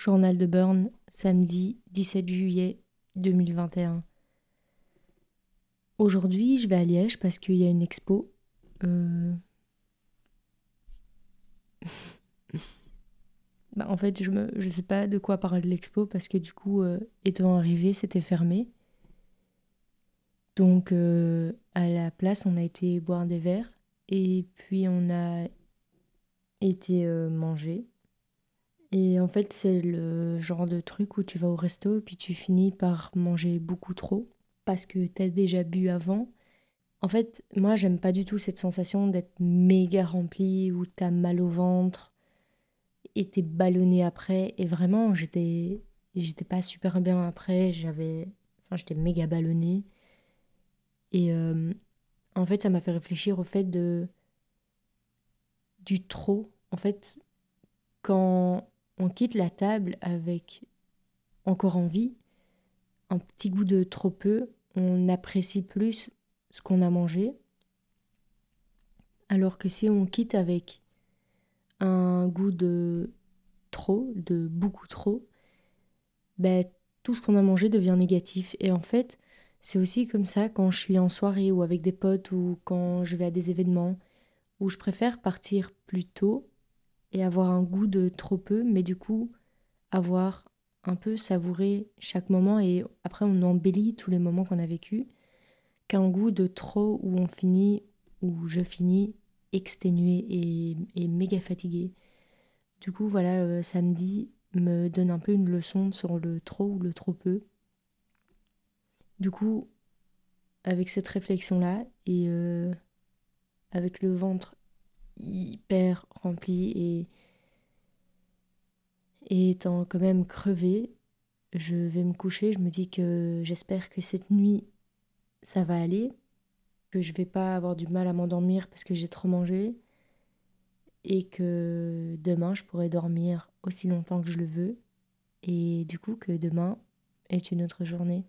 Journal de Burn, samedi 17 juillet 2021. Aujourd'hui, je vais à Liège parce qu'il y a une expo. Euh, bah, en fait, je ne sais pas de quoi parler de l'expo parce que du coup, euh, étant arrivé, c'était fermé. Donc, euh, à la place, on a été boire des verres et puis on a été manger. Et en fait, c'est le genre de truc où tu vas au resto et puis tu finis par manger beaucoup trop parce que tu as déjà bu avant. En fait, moi, j'aime pas du tout cette sensation d'être méga rempli ou t'as mal au ventre et t'es ballonné après. Et vraiment, j'étais, j'étais pas super bien après. J'avais, enfin, j'étais méga ballonné. Et euh, en fait, ça m'a fait réfléchir au fait de du trop. En fait, quand on quitte la table avec encore envie, un petit goût de trop peu, on apprécie plus ce qu'on a mangé. Alors que si on quitte avec un goût de trop, de beaucoup trop, ben, tout ce qu'on a mangé devient négatif. Et en fait, c'est aussi comme ça quand je suis en soirée ou avec des potes ou quand je vais à des événements où je préfère partir plus tôt et avoir un goût de trop peu, mais du coup avoir un peu savouré chaque moment et après on embellit tous les moments qu'on a vécu, qu'un goût de trop où on finit, où je finis exténué et, et méga fatigué. Du coup voilà, euh, samedi me donne un peu une leçon sur le trop ou le trop peu. Du coup, avec cette réflexion-là et euh, avec le ventre hyper rempli et, étant quand même crevé, je vais me coucher. Je me dis que j'espère que cette nuit, ça va aller, que je vais pas avoir du mal à m'endormir parce que j'ai trop mangé et que demain, je pourrai dormir aussi longtemps que je le veux et du coup que demain est une autre journée.